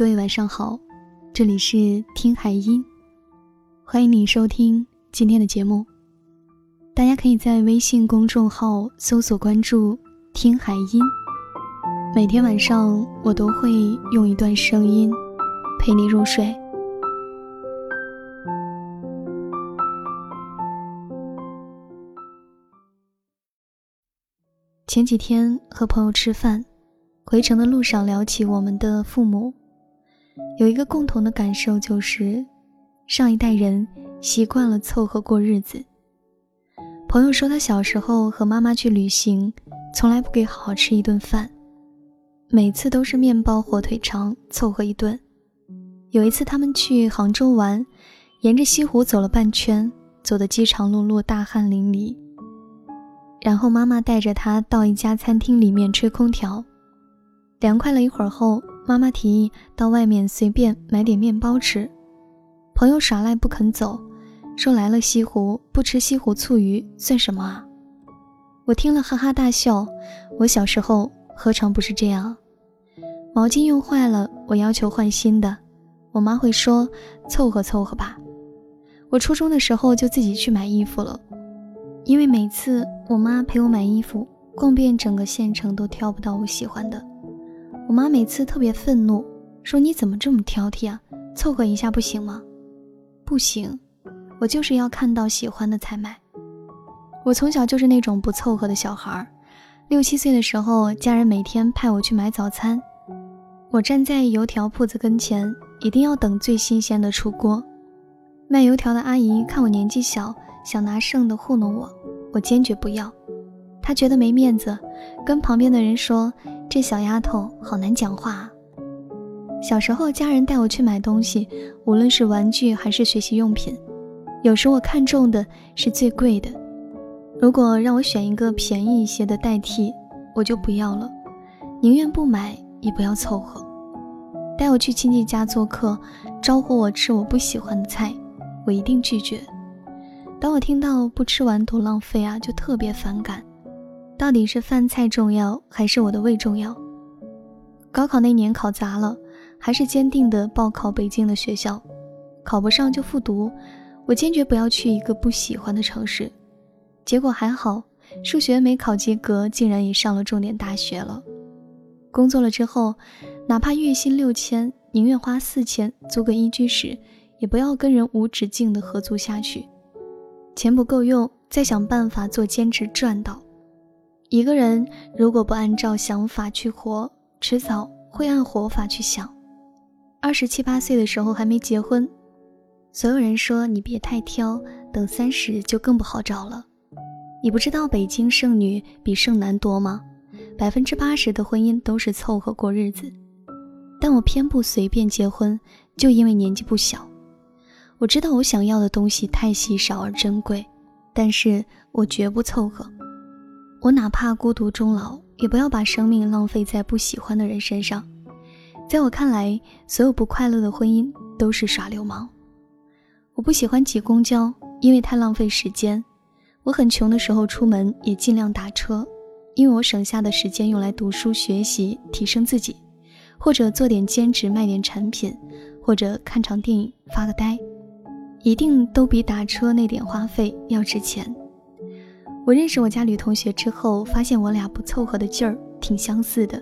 各位晚上好，这里是听海音，欢迎你收听今天的节目。大家可以在微信公众号搜索关注“听海音”，每天晚上我都会用一段声音陪你入睡。前几天和朋友吃饭，回程的路上聊起我们的父母。有一个共同的感受，就是上一代人习惯了凑合过日子。朋友说，他小时候和妈妈去旅行，从来不给好好吃一顿饭，每次都是面包、火腿肠凑合一顿。有一次他们去杭州玩，沿着西湖走了半圈，走得饥肠辘辘、大汗淋漓。然后妈妈带着他到一家餐厅里面吹空调，凉快了一会儿后。妈妈提议到外面随便买点面包吃，朋友耍赖不肯走，说来了西湖不吃西湖醋鱼算什么啊？我听了哈哈大笑。我小时候何尝不是这样？毛巾用坏了，我要求换新的，我妈会说凑合凑合吧。我初中的时候就自己去买衣服了，因为每次我妈陪我买衣服，逛遍整个县城都挑不到我喜欢的。我妈每次特别愤怒，说：“你怎么这么挑剔啊？凑合一下不行吗？”“不行，我就是要看到喜欢的才买。”我从小就是那种不凑合的小孩儿。六七岁的时候，家人每天派我去买早餐，我站在油条铺子跟前，一定要等最新鲜的出锅。卖油条的阿姨看我年纪小，想拿剩的糊弄我，我坚决不要。她觉得没面子，跟旁边的人说。这小丫头好难讲话。啊。小时候，家人带我去买东西，无论是玩具还是学习用品，有时我看中的是最贵的。如果让我选一个便宜一些的代替，我就不要了，宁愿不买也不要凑合。带我去亲戚家做客，招呼我吃我不喜欢的菜，我一定拒绝。当我听到不吃完多浪费啊，就特别反感。到底是饭菜重要，还是我的胃重要？高考那年考砸了，还是坚定的报考北京的学校，考不上就复读。我坚决不要去一个不喜欢的城市。结果还好，数学没考及格，竟然也上了重点大学了。工作了之后，哪怕月薪六千，宁愿花四千租个一居室，也不要跟人无止境的合租下去。钱不够用，再想办法做兼职赚到。一个人如果不按照想法去活，迟早会按活法去想。二十七八岁的时候还没结婚，所有人说你别太挑，等三十就更不好找了。你不知道北京剩女比剩男多吗？百分之八十的婚姻都是凑合过日子。但我偏不随便结婚，就因为年纪不小。我知道我想要的东西太稀少而珍贵，但是我绝不凑合。我哪怕孤独终老，也不要把生命浪费在不喜欢的人身上。在我看来，所有不快乐的婚姻都是耍流氓。我不喜欢挤公交，因为太浪费时间。我很穷的时候出门也尽量打车，因为我省下的时间用来读书学习，提升自己，或者做点兼职卖点产品，或者看场电影发个呆，一定都比打车那点花费要值钱。我认识我家女同学之后，发现我俩不凑合的劲儿挺相似的。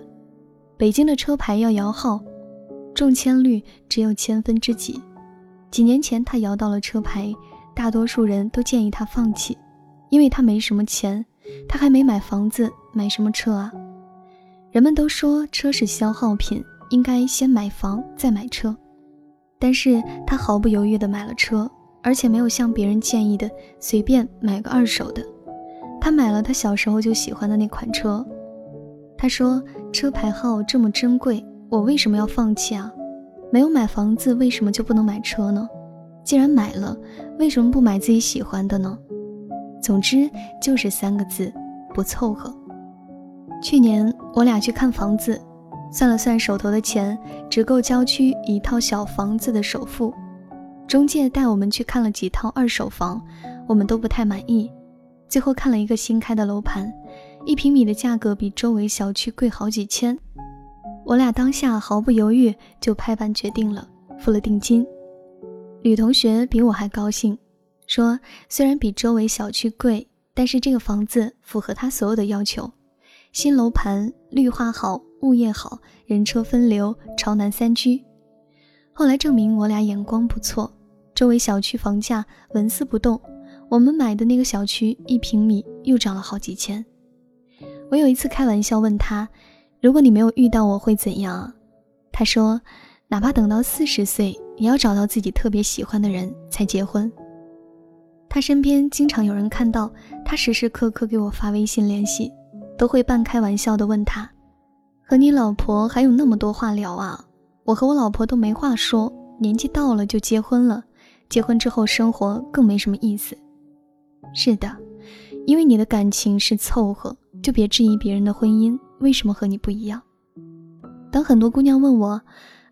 北京的车牌要摇号，中签率只有千分之几。几年前她摇到了车牌，大多数人都建议她放弃，因为她没什么钱，她还没买房子，买什么车啊？人们都说车是消耗品，应该先买房再买车，但是她毫不犹豫地买了车，而且没有像别人建议的随便买个二手的。他买了他小时候就喜欢的那款车。他说：“车牌号这么珍贵，我为什么要放弃啊？没有买房子，为什么就不能买车呢？既然买了，为什么不买自己喜欢的呢？”总之就是三个字：不凑合。去年我俩去看房子，算了算手头的钱，只够郊区一套小房子的首付。中介带我们去看了几套二手房，我们都不太满意。最后看了一个新开的楼盘，一平米的价格比周围小区贵好几千。我俩当下毫不犹豫就拍板决定了，付了定金。女同学比我还高兴，说虽然比周围小区贵，但是这个房子符合她所有的要求：新楼盘、绿化好、物业好、人车分流、朝南三居。后来证明我俩眼光不错，周围小区房价纹丝不动，我们买的那个小区一平米又涨了好几千。我有一次开玩笑问他。如果你没有遇到我会怎样？他说，哪怕等到四十岁，也要找到自己特别喜欢的人才结婚。他身边经常有人看到他时时刻刻给我发微信联系，都会半开玩笑的问他：“和你老婆还有那么多话聊啊？我和我老婆都没话说，年纪到了就结婚了，结婚之后生活更没什么意思。”是的，因为你的感情是凑合，就别质疑别人的婚姻。为什么和你不一样？当很多姑娘问我，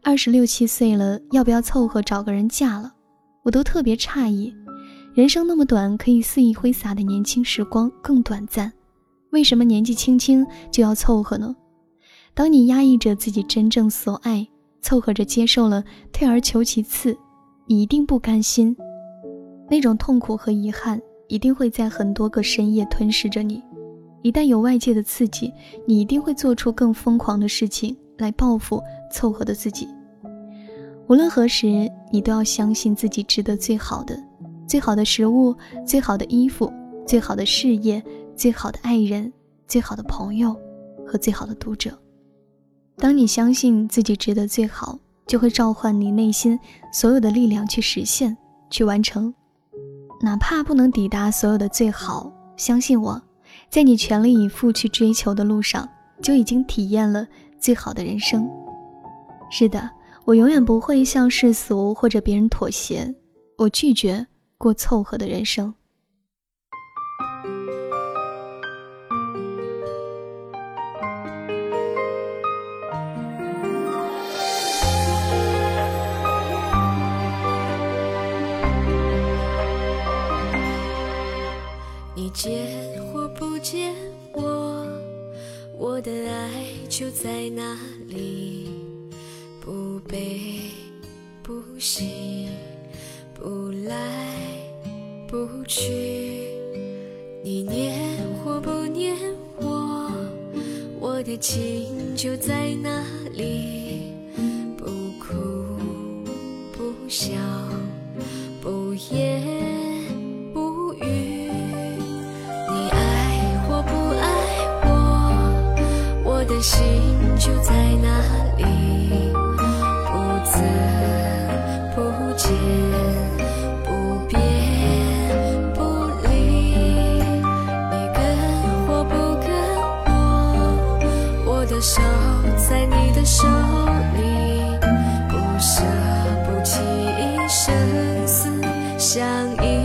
二十六七岁了要不要凑合找个人嫁了，我都特别诧异。人生那么短，可以肆意挥洒的年轻时光更短暂，为什么年纪轻轻就要凑合呢？当你压抑着自己真正所爱，凑合着接受了退而求其次，你一定不甘心，那种痛苦和遗憾一定会在很多个深夜吞噬着你。一旦有外界的刺激，你一定会做出更疯狂的事情来报复凑合的自己。无论何时，你都要相信自己值得最好的，最好的食物，最好的衣服，最好的事业，最好的爱人，最好的朋友和最好的读者。当你相信自己值得最好，就会召唤你内心所有的力量去实现、去完成，哪怕不能抵达所有的最好。相信我。在你全力以赴去追求的路上，就已经体验了最好的人生。是的，我永远不会向世俗或者别人妥协，我拒绝过凑合的人生。在哪里，不悲不喜，不来不去。你念或不念我，我的情就在那里，不哭不笑。心就在那里不增不减不变不离。你跟或不跟我我的手在你的手里不舍不弃生死相依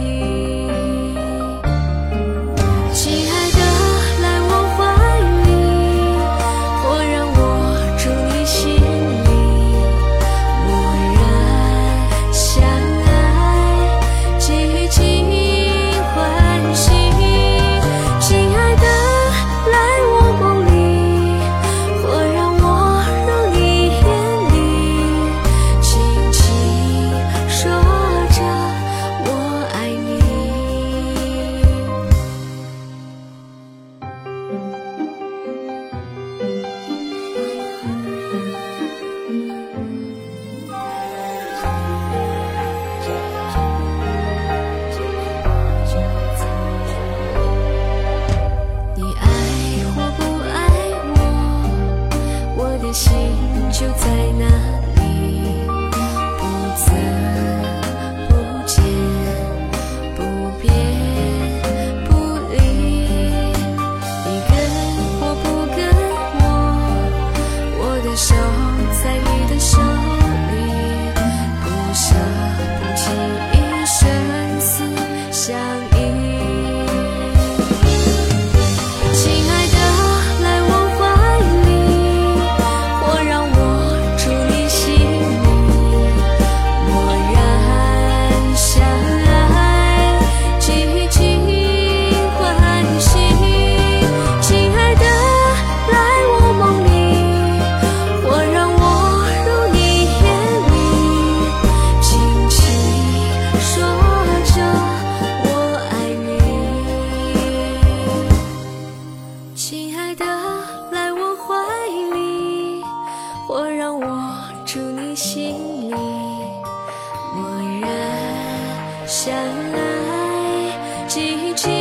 相爱季节